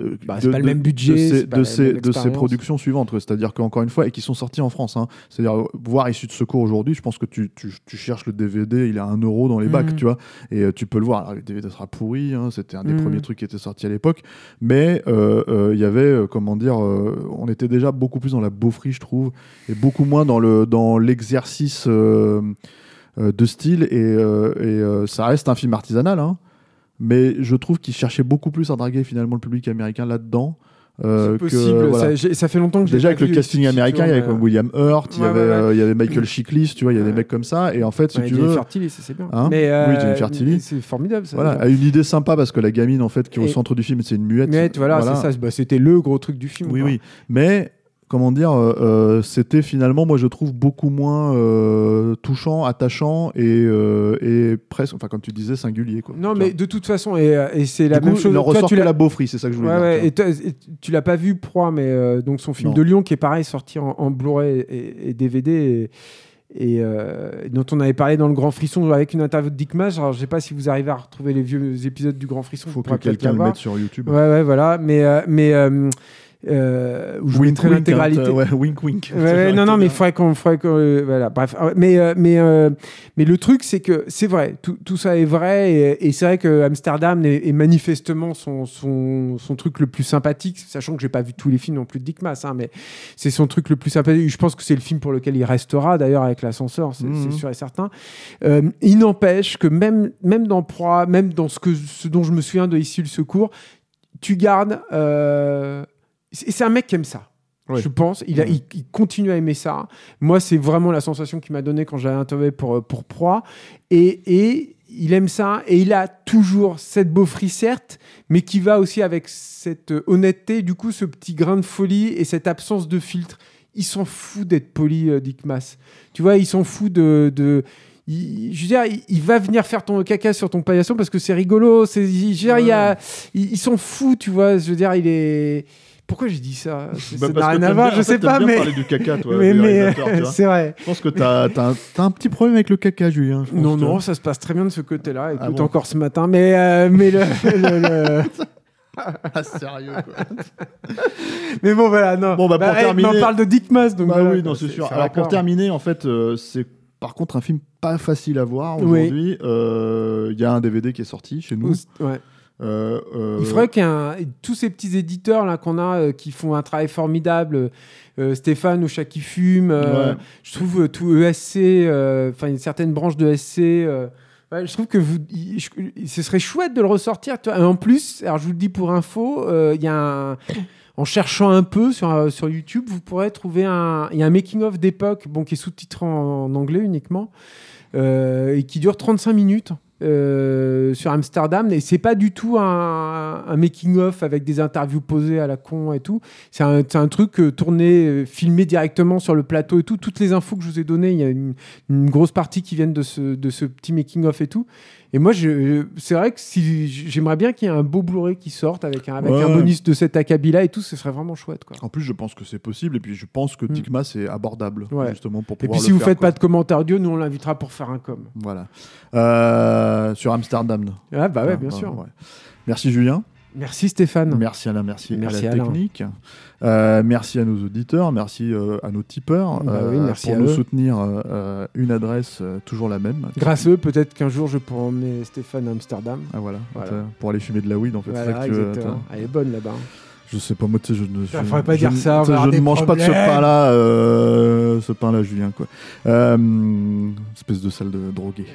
Euh, Bah, c'est pas le même budget, de ces, de productions suivantes. C'est-à-dire qu'encore une fois, et qui sont sorties en France. hein. C'est-à-dire, euh, voir Issue de secours aujourd'hui, je pense que tu, tu, tu cherches le DVD, il est à 1 euro dans les bacs, Mhm. tu vois. Et euh, tu peux le voir. Alors, le DVD sera pourri, hein, c'était un des Mhm. premiers trucs qui était sorti à l'époque. Mais euh, il y avait, comment dire, on était déjà beaucoup plus dans la beaufrie, je trouve, et beaucoup moins dans le dans l'exercice de style. Et, euh, et euh, ça reste un film artisanal, hein. Mais je trouve qu'il cherchait beaucoup plus à draguer finalement le public américain là-dedans. euh, C'est que, possible. voilà. ça, ça fait longtemps que Déjà avec le casting si- américain, il y avait comme mais- William Hurt, il y Ouais, avait, ouais, ouais. euh, il y avait Michael Chiklis, tu vois, il y a des mecs comme ça. Et en fait, si tu veux, c'est bien. Hein mais, Oui, Jennifer Tilly. C'est formidable. Ça, voilà, a une idée sympa parce que la gamine en fait qui est au centre du film, c'est une muette. Muette, voilà, c'est ça. Bah, C'était le gros truc du film. Oui, quoi. oui. Mais comment dire, euh, euh, c'était finalement, moi je trouve beaucoup moins euh, touchant, attachant et, euh, et presque, enfin comme tu disais, singulier. Quoi. Non, mais vois. de toute façon, et, et c'est la du même coup, chose. il en Toi, ressort tu que la beaufrie, c'est ça que je voulais Ouais, dire. ouais, tu et, tu l'as pas vu, Proie, mais donc son film Non. de Lyon qui est pareil, sorti en, en Blu-ray et, DVD, et, dont on avait parlé dans le Grand Frisson avec une interview de Dick Mage. Alors, je sais pas si vous arrivez à retrouver les vieux épisodes du Grand Frisson. faut vous que quelqu'un le mette sur YouTube. Ouais, ouais, voilà. Mais, mais euh, où je Wink, mettrai wink, l'intégralité. hein, ouais, wink, wink. Ouais, non, non, mais il faudrait qu'on, faudrait qu'on- euh, voilà, bref. Euh, Mais, euh, mais, euh, mais le truc, c'est que c'est vrai, tout, tout ça est vrai, et, et c'est vrai que Amsterdam est, est manifestement son, son, son truc le plus sympathique, sachant que j'ai pas vu tous les films non plus de Dick Mass, hein, mais c'est son truc le plus sympathique. Je pense que c'est le film pour lequel il restera, d'ailleurs, avec l'ascenseur, c'est, c'est sûr et certain. Euh, il n'empêche que même, même dans Proie, même dans ce, que, ce dont je me souviens de Ici le secours, tu gardes. euh, c'est un mec qui aime ça. Je pense. Il, a, il, il continue à aimer ça. Moi, c'est vraiment la sensation qu'il m'a donnée quand j'avais interviewé pour, euh, pour Proie. Et, et il aime ça. Et il a toujours cette beaufrie, certes, mais qui va aussi avec cette euh, honnêteté, du coup, ce petit grain de folie et cette absence de filtre. Il s'en fout d'être poli, euh, Dick Mass. Tu vois, il s'en fout de. de il- je veux dire, il, il va venir faire ton caca sur ton paillasson parce que c'est rigolo. C'est, il, je veux dire, il, y a- il, il s'en fout, tu vois. Je veux dire, il est. Pourquoi j'ai dit ça? C'est- Bah, Ça n'a rien à voir, je sais pas, mais. parler du caca, toi, mais c'est vrai. Je pense que t'as as un, petit problème avec le caca, Julien. je Non, non, ça se passe très bien de ce côté-là. Écoute, Ah bon encore ce matin. Mais, euh, mais le. le- le- Ah, sérieux, quoi. Mais bon, voilà, non. Bon, bah, pour mais terminer- on parle de Dick Mass, donc. Bah voilà, oui, non, c'est sûr. Alors pour terminer, en fait, euh, c'est par contre un film pas facile à voir Oui. aujourd'hui. Euh, Il y a un DVD qui est sorti chez nous. Ouais. Euh, euh, Il faudrait qu'il y ait un- tous ces petits éditeurs là qu'on a euh, qui font un travail formidable, Stéphane ou Chat qui fume, Ouais. je trouve tout ESC, enfin une certaine branche de SC. euh, ouais, je trouve que vous, il- je- ce serait chouette de le ressortir. tu vois. Et en plus, alors je vous le dis pour info, il y a un- en cherchant un peu sur, euh, sur YouTube, vous pourrez trouver un, y a un making of d'époque, bon qui est sous-titré en, en anglais uniquement, euh, et qui dure 35 minutes. Euh, sur Amsterdam et c'est pas du tout un, making of avec des interviews posées à la con et tout. C'est un, truc euh, tourné euh, filmé directement sur le plateau et tout. Toutes les infos que je vous ai données il y a une, une grosse partie qui viennent de ce, de ce petit making of et tout et moi je, c'est vrai que si j'aimerais bien qu'il y ait un beau Blu-ray qui sorte avec un, avec Ouais. un bonus de cet acabit-là et tout ce serait vraiment chouette quoi En plus, je pense que c'est possible. Et puis, je pense que Mm. Tikma, c'est abordable, Ouais. justement, pour et pouvoir puis le si vous faire, faites quoi. pas de commentaires audio nous on l'invitera pour faire un com Voilà. Euh, sur Amsterdam. ah bah ouais Ah, bien sûr ouais. Merci Julien. Merci Stéphane Merci Alain, merci, Merci à la Alain. technique. Euh, merci à nos auditeurs, merci euh, à nos tipeurs. Bah oui, merci pour à nous eux. soutenir, euh, euh, une adresse euh, toujours la même. grâce à eux peut-être qu'un jour je pourrai emmener Stéphane à Amsterdam Ah voilà, Voilà. Pour aller fumer de la weed en fait. ça que tu veux. Elle est bonne là-bas. Je sais pas, moi tu sais, je ne. Je- pas je dire ne- ça, Je mange pas de ce pain-là, euh, ce pain-là, Julien quoi. Euh, espèce de salle de drogué.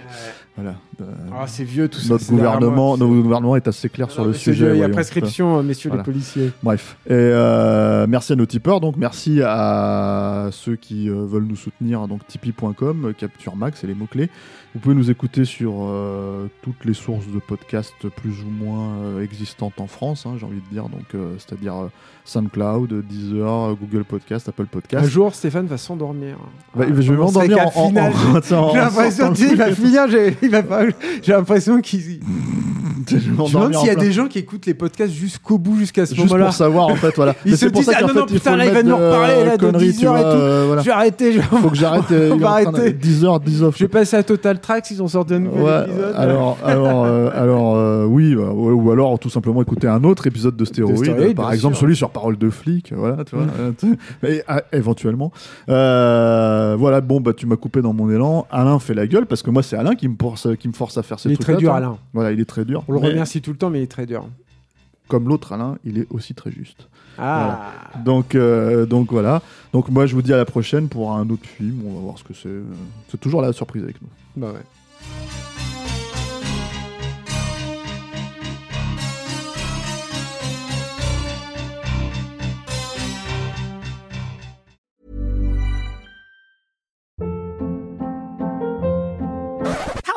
Voilà. Euh, Ah, c'est vieux tout ça. notre gouvernement, notre gouvernement est assez clair Non, sur le sujet. Il y a voyons. prescription, euh, messieurs Voilà. les policiers. Bref, et euh, merci à nos tipeurs, donc merci à ceux qui euh, veulent nous soutenir, donc tipeee.com, Capture Max et les mots-clés. Vous pouvez nous écouter sur euh, toutes les sources de podcasts plus ou moins euh, existantes en France, hein, j'ai envie de dire, donc euh, c'est-à-dire euh, SoundCloud, Deezer, Google Podcast, Apple Podcast. Un jour, Stéphane va s'endormir. Bah, Ah, je vais m'endormir en, en, en- J'ai l'impression qu'il va finir. J'ai l'impression qu'il. Je me demande s'il y a plein- des gens qui écoutent les podcasts jusqu'au bout, jusqu'à ce Juste moment-là. pour savoir en fait, voilà. Ils se pour disent, ça ah non, non, putain, là, il va nous reparler, là, de conneries, 10 tu heures et tout. euh, voilà. Je vais arrêter. Je... Faut que j'arrête. On va arrêter. 10 heures, 10 off. Je vais passer à Total Tracks. Ils ont sorti un nouvel Ouais, épisode. alors, alors, euh, alors euh, oui, bah, ouais, ou alors tout simplement écouter un autre épisode de Stéroïde, par exemple celui sur Parole de flic, voilà, tu vois, Mm. euh, ah, éventuellement. Euh, voilà, bon, bah tu m'as coupé dans mon élan. Alain fait la gueule parce que moi c'est Alain qui me force, qui me force à faire ces il est trucs. très dur, Alain. Voilà, il est très dur. On le Mais remercie tout le temps, mais il est très dur. Comme l'autre Alain, il est aussi très juste. Ah. Donc, euh, donc voilà. Donc moi je vous dis à la prochaine pour un autre film. On va voir ce que c'est. C'est toujours la surprise avec nous. Bah ouais.